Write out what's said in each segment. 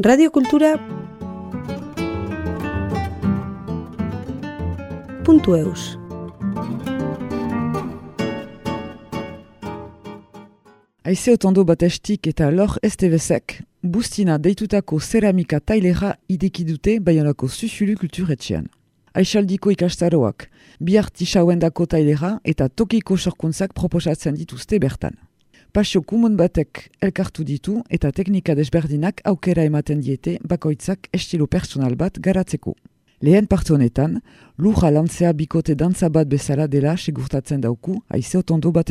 Radio Kultura eus Aize otondo bat estik eta lor estebezek, bustina deitutako ceramika tailera ideki dute baionako susulu kulturetxean. Aixaldiko ikastaroak, bi artisauendako tailera eta tokiko sorkuntzak proposatzen dituzte bertan. Pasio kumun batek elkartu ditu eta teknika desberdinak aukera ematen diete bakoitzak estilo personal bat garatzeko. Lehen parte honetan, lurra lantzea bikote dantza bat bezala dela segurtatzen dauku aize otondo bat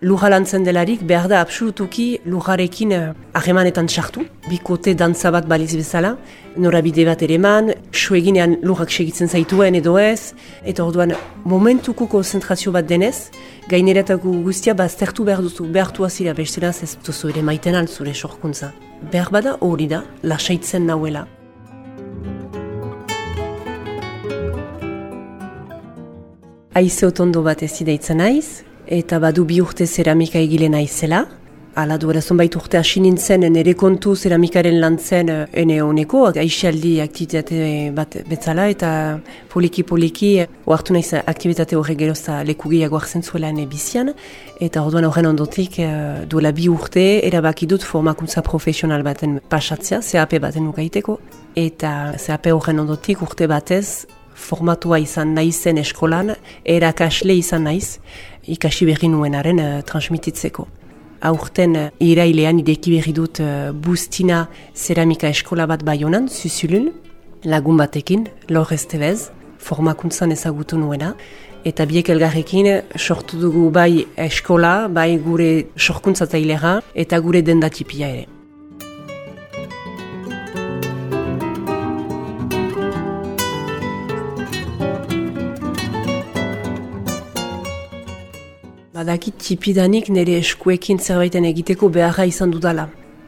estik. Luja lantzen delarik behar da absolutuki lujarekin uh, ahemanetan txartu, bikote dantza bat baliz bezala, norabide bat ere eman, sueginean lujak segitzen zaituen edo ez, eta orduan momentuko konzentrazio bat denez, gaineretako guztia baztertu behar duzu, behartu azira besteraz ez duzu ere maiten altzure sorkuntza. Behar bada hori da, lasaitzen nauela. Aize otondo bat ez ideitzen naiz, eta badu bi urte zeramika egile naizela. Ala duela zonbait urte hasi nintzen nire kontu zeramikaren lantzen eh, ene honeko, aixaldi aktivitate bat betzala eta poliki-poliki oartu naiz aktivitate horre gerozta leku gehiago hartzen zuela ene bizian. Eta orduan horren ondotik uh, duela bi urte erabaki dut formakuntza profesional baten pasatzea, CAP baten ukaiteko. Eta CAP horren ondotik urte batez formatua izan naizen eskolan, erakasle izan naiz, ikasi berri nuenaren uh, transmititzeko. Aurten uh, irailean ideki berri dut uh, Bustina Ceramika Eskola bat baionan, zuzulun, lagun batekin, lor estebez, formakuntzan ezagutu nuena, eta biek elgarrekin sortu dugu bai eskola, bai gure sorkuntzatailera eta gure dendatipia ere. Badakit tipidanik nire eskuekin zerbaiten egiteko beharra izan dudala.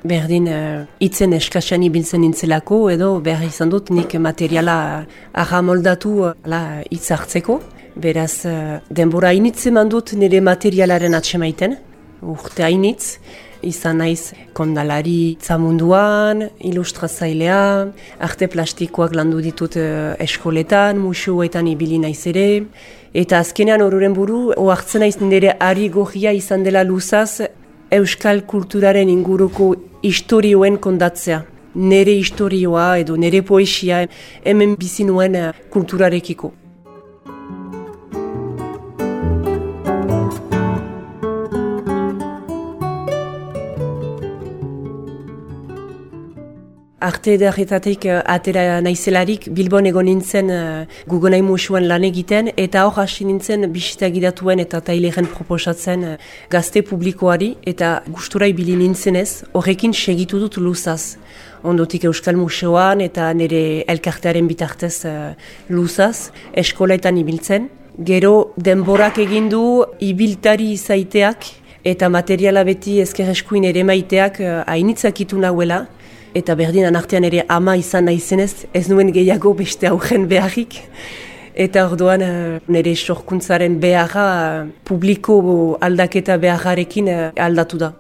Berdin, uh, itzen eskaxan ibiltzen nintzelako edo behar izan dut nik materiala arra moldatu uh, itz hartzeko. Beraz, uh, denbora hainitze mandut nire materialaren atsemaiten, urte hainitz. Izan naiz kondalari zamunduan, ilustrazailea, arte plastikoak landu ditut eskoletan, musuetan ibili naiz ere, Eta azkenean horuren buru, oartzen naiz nire ari gohia izan dela luzaz, euskal kulturaren inguruko historioen kondatzea. Nere historioa edo nere poesia hemen bizinuen eh, kulturarekiko. Arte edarretatik uh, atera naizelarik Bilbon egon nintzen uh, gugonai musuan lan egiten eta hor hasi nintzen bisita gidatuen eta taileren proposatzen uh, gazte publikoari eta gustura ibili nintzenez horrekin segitu dut luzaz. Ondotik Euskal Museoan eta nire elkartearen bitartez uh, luzaz eskolaetan ibiltzen. Gero denborak egindu ibiltari izaiteak eta materiala beti ezker eskuin ere maiteak uh, hainitzakitu nahuela eta berdinan artean ere ama izan naizenez, ez nuen gehiago beste aurren beharrik. Eta orduan uh, nire sorkuntzaren beharra publiko aldaketa beharrarekin uh, aldatu da.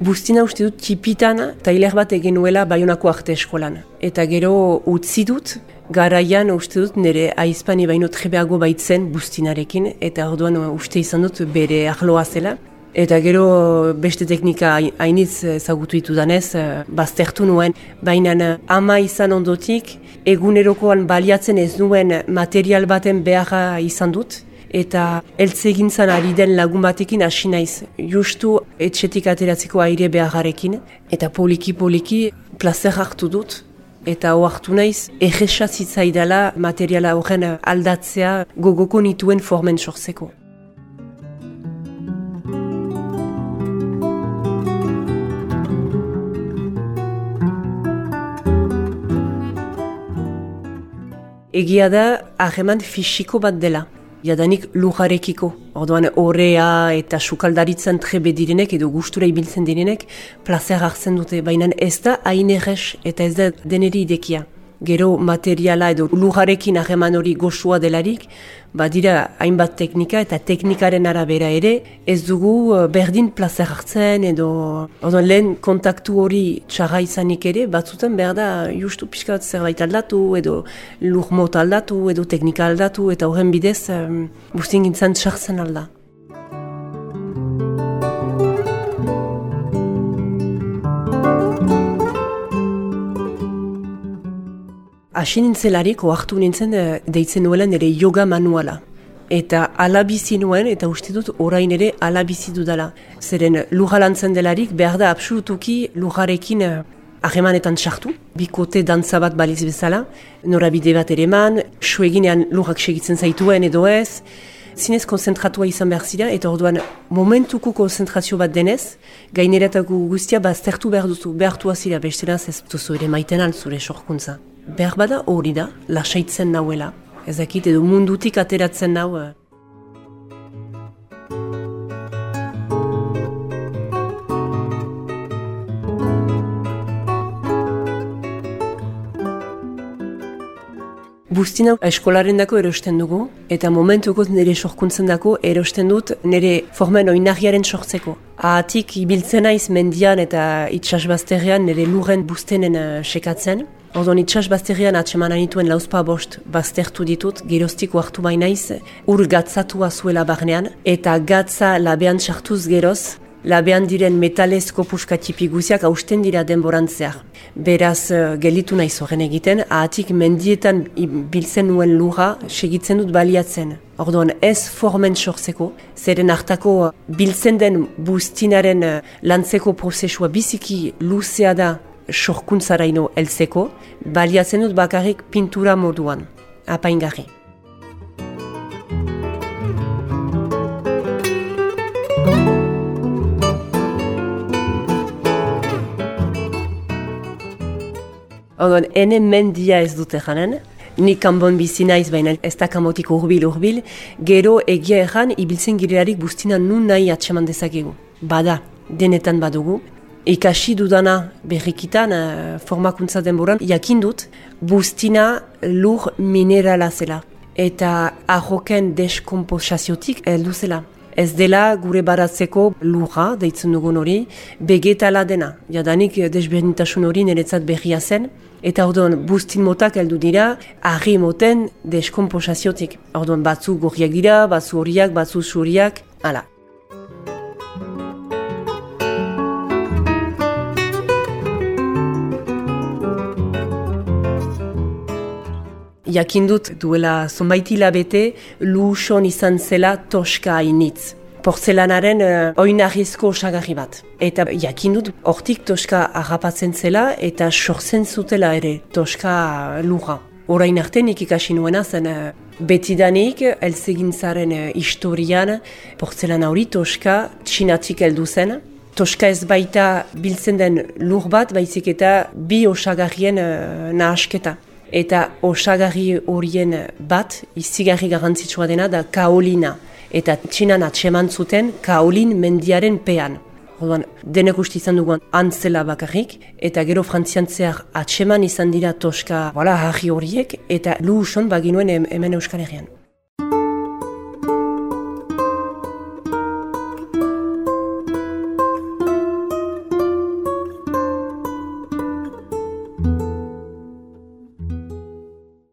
Bustina uste dut txipitan tailer bat egin nuela Bayonako arte eskolan. Eta gero utzi dut, garaian uste dut nire aizpani baino trebeago baitzen bustinarekin, eta orduan uste izan dut bere ahloa zela. Eta gero beste teknika hainitz ezagutu ditu danez, eh, baztertu nuen, baina eh, ama izan ondotik, egunerokoan baliatzen ez nuen material baten beharra izan dut, eta eltzegintzan ari den lagun batekin hasi naiz. Justu etxetik ateratzeko aire beharrarekin, eta poliki-poliki plazer hartu dut, eta oartu naiz, egresazitzaidala materiala horren aldatzea gogoko nituen formen sortzeko. Egia da, hageman fisiko bat dela. Jadanik lujarekiko. Orduan horrea eta sukaldaritzen trebe direnek edo gustura ibiltzen direnek plazer hartzen dute, baina ez da hain errex eta ez da deneri idekia gero materiala edo lujarekin hageman hori goxua delarik, badira hainbat teknika eta teknikaren arabera ere, ez dugu eh, berdin plaza hartzen edo odo, lehen kontaktu hori txarra izanik ere, batzutan behar da justu pixka bat zerbait aldatu edo lujmot aldatu edo teknika aldatu eta horren bidez um, guztien gintzen txartzen alda. Asi nintzelarik, oartu nintzen, eh, deitzen nuela nire yoga manuala. Eta alabizi nuen, eta uste dut orain ere alabizi dudala. Zeren lujalantzen delarik, behar da absolutuki lujarekin eh, ahemanetan txartu. Bikote dantza bat baliz bezala, norabide bat ere man, sueginean lujak segitzen zaituen edo ez, zinez konzentratua izan behar zira, eta orduan momentuko konzentrazio bat denez, gaineretako guztia baztertu behar duzu, behartu azira, bestela ez duzu ere maiten altzure sorkuntza behar bada hori da, lasaitzen nauela. Ezakit edo mundutik ateratzen nau. Eh. Bustina eskolaren dako erosten dugu, eta momentuko nire sorkuntzen dako erosten dut nire formen oinarriaren sortzeko. Ahatik ibiltzen naiz mendian eta itxasbazterrean nire lurren bustenen uh, sekatzen, Ordon itxas bazterian atseman anituen lauzpa bost baztertu ditut, geroztiko hartu bainaiz, ur gatzatua zuela barnean, eta gatza labean sartuz geroz, labean diren metalezko puskatipi guziak hausten dira denborantzeak. Beraz, uh, gelitu nahi zoren egiten, ahatik mendietan biltzen nuen lura segitzen dut baliatzen. Orduan ez formen sortzeko, zeren hartako uh, biltzen den bustinaren uh, lantzeko prozesua biziki luzea da sorkuntzaraino heltzeko, baliatzen dut bakarrik pintura moduan, apaingarri. Ogon, ene mendia ez dute janen, ni kanbon bizi naiz baina ez da kamotik urbil urbil, gero egia erran ibiltzen girelarik bustina nun nahi atseman dezakegu. Bada, denetan badugu, ikasi dudana berrikitan uh, formakuntza denboran, jakin dut, bustina lur minerala zela. Eta ahoken deskomposaziotik heldu zela. Ez dela gure baratzeko lurra, deitzen dugun hori, begetala dena. Jadanik desberdintasun hori niretzat berria zen. Eta orduan, bustin motak heldu dira, ahri moten deskomposaziotik. Orduan, batzu gorriak dira, batzu horiak, batzu suriak, ala. Jakindut duela zonbait hilabete luson izan zela toska hainitz. Porzelanaren uh, oinarrizko osagarri bat. Eta jakindut hortik toska harrapatzen zela eta sortzen zutela ere toska lura. Horain arte nik ikasi nuena zen uh, betidanik elzegintzaren uh, historian porzelana hori toska txinatik heldu zen. Toska ez baita biltzen den lur bat, baizik eta bi osagarrien uh, nahasketa eta osagarri horien bat izigarri garrantzitsua dena da kaolina eta txinan atseman zuten kaolin mendiaren pean. Orduan, denek uste izan duguan antzela bakarrik, eta gero frantzian zehar atseman izan dira toska voilà, harri horiek, eta lu uson baginuen hemen Euskal Herrian.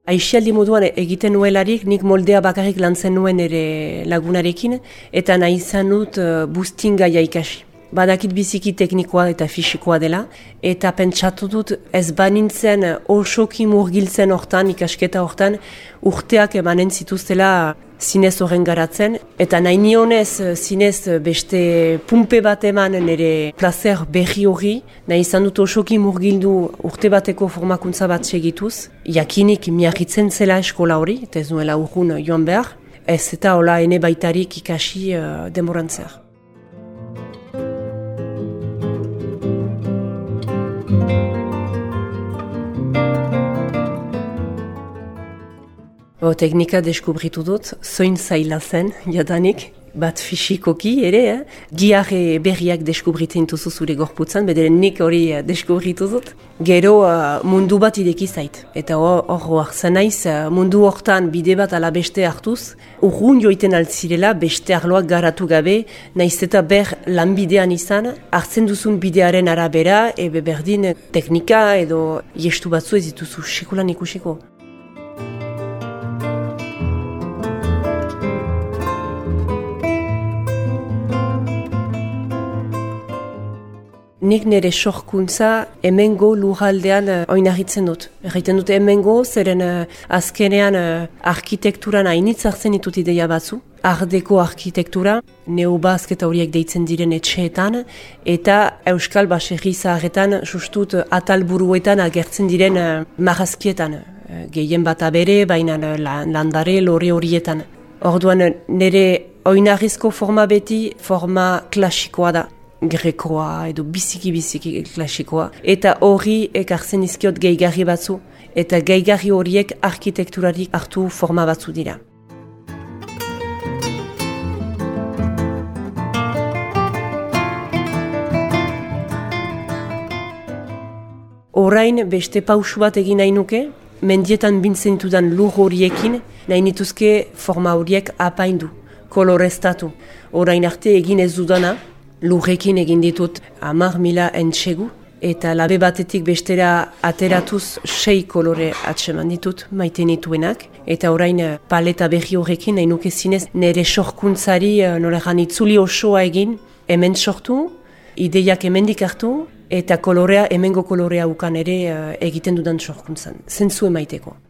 Aixialdi moduan egiten nuelarik, nik moldea bakarrik lantzen nuen ere lagunarekin, eta nahi izan dut uh, bustinga ikasi. Badakit biziki teknikoa eta fisikoa dela, eta pentsatu dut ez banintzen osoki murgiltzen hortan, ikasketa hortan, urteak emanen zituztela zinez horren garatzen, eta nahi nionez zinez beste pumpe bat eman nire placer berri hori, nahi izan dut osoki murgildu urte bateko formakuntza bat segituz, jakinik miarritzen zela eskola hori, eta ez nuela urgun joan behar, ez eta hola ene baitarik ikasi uh, demorantzeak. O, teknika deskubritu dut, zoin zaila zen, jadanik, bat fisikoki ere, eh? giare berriak deskubritzen duzu zure gorputzan, bederen nik hori eh, deskubritu dut. Gero uh, mundu bat ideki zait, eta hor hor naiz uh, mundu hortan bide bat ala beste hartuz, urrun joiten altzirela beste arloak garatu gabe, naiz eta ber lanbidean izan, hartzen duzun bidearen arabera, ebe berdin teknika edo jestu batzu ez dituzu sekulan ikusiko. Nik nire sorkuntza emengo lurraldean uh, oinarritzen dut. Erraiten dut emengo, zeren uh, azkenean uh, arkitekturan hainitz hartzen ditut ideia batzu. Ardeko arkitektura, neobazk eta horiek deitzen diren etxeetan, eta Euskal Baserri zaharretan sustut atalburuetan agertzen diren uh, marazkietan. Uh, gehien bat abere, baina uh, landare lore horietan. Orduan nire oinarrizko forma beti forma klasikoa da grekoa edo biziki-biziki klasikoa. Eta hori ekartzen izkiot geigarri batzu, eta geigarri horiek arkitekturarik hartu forma batzu dira. Orain beste pausu bat egin nahi nuke, mendietan bintzen dudan lur horiekin, nahi nituzke forma horiek apaindu, koloreztatu. Orain arte egin ez dudana, lurrekin egin ditut amar mila entxegu, eta labe batetik bestera ateratuz sei kolore atseman ditut maite nituenak, eta orain eh, paleta berri horrekin nahi nuke zinez nire sorkuntzari eh, nolegan itzuli osoa egin, hemen sortu, ideiak hemendik hartu, eta kolorea, hemengo kolorea ukan ere eh, egiten dudan sorkuntzan, zentzu emaiteko.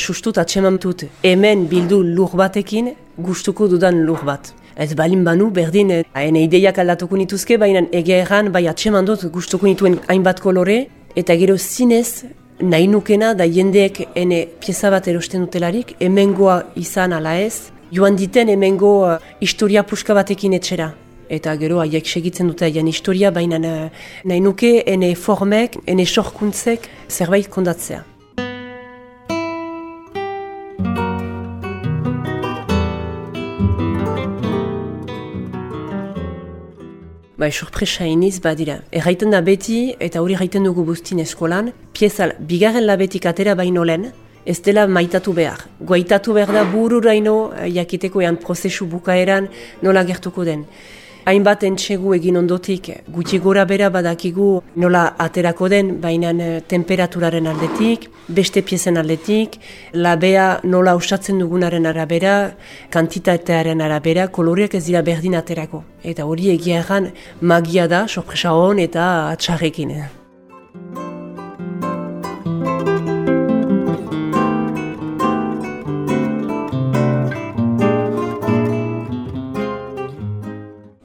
Sustut atseman dut hemen bildu lur batekin gustuko dudan lur bat. Ez balin banu, berdin, hain ideiak aldatuko nituzke, baina egia erran, bai atseman dut gustuko nituen hainbat kolore, eta gero zinez, nahi nukena da jendeek ene pieza bat erosten dutelarik, hemengoa izan ala ez, joan diten hemengo uh, historia puska batekin etxera. Eta gero haiek segitzen dute haien historia, baina uh, nahi nuke ene formek, ene sorkuntzek zerbait kondatzea. Bai, sorpresa iniz badira. Erraiten da beti, eta hori erraiten dugu buztin eskolan, piezal, bigarren labetik atera baino lehen, ez dela maitatu behar. Guaitatu behar da bururaino, eh, jakiteko ean prozesu bukaeran nola gertuko den hainbat entxegu egin ondotik gutxi gora bera badakigu nola aterako den, baina eh, temperaturaren aldetik, beste piezen aldetik, labea nola usatzen dugunaren arabera, kantitatearen arabera, koloriak ez dira berdin aterako. Eta hori egia egan magia da, sorpresa hon eta atxarrekin.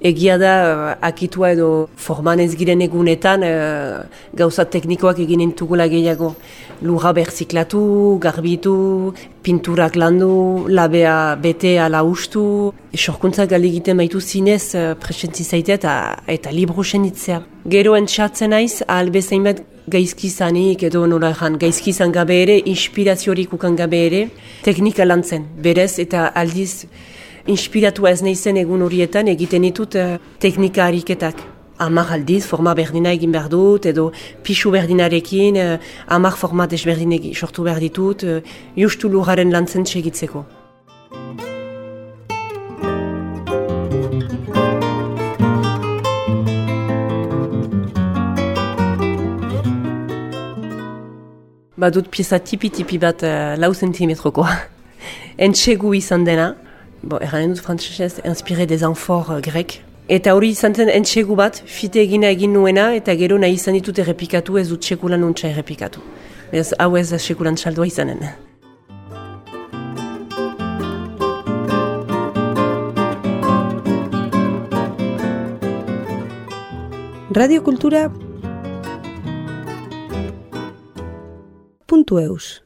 Egia da eh, akitua edo forman ez giren egunetan uh, gauza teknikoak egin entugula gehiago. Lura berziklatu, garbitu, pinturak landu, labea bete ala ustu. Sorkuntza gali egiten baitu zinez uh, presentzi zaitea eta, eta libro senitzea. Gero entxatzen naiz, albezain bat gaizki zanik edo nola ezan, gaizki zan gabe ere, inspiraziorik ukan gabe ere, teknika lantzen. Berez eta aldiz, inspiratu ez neizen egun horietan egiten ditut uh, teknika hariketak. Amar aldiz, forma berdina egin behar dut, edo pixu berdinarekin, uh, amar forma desberdin sortu behar ditut, uh, justu lujaren lantzen segitzeko. Badut pieza tipi-tipi bat uh, lau zentimetrokoa. Entxegu izan dena, bo, erranen dut frantzesez, inspire des anfor uh, grek. Eta hori izan zen entxegu bat, fite egina egin nuena, eta gero nahi izan ditut errepikatu, ez dut sekulan untsa errepikatu. Ez hau ez sekulan txaldua izanen. Radio Kultura puntu eus.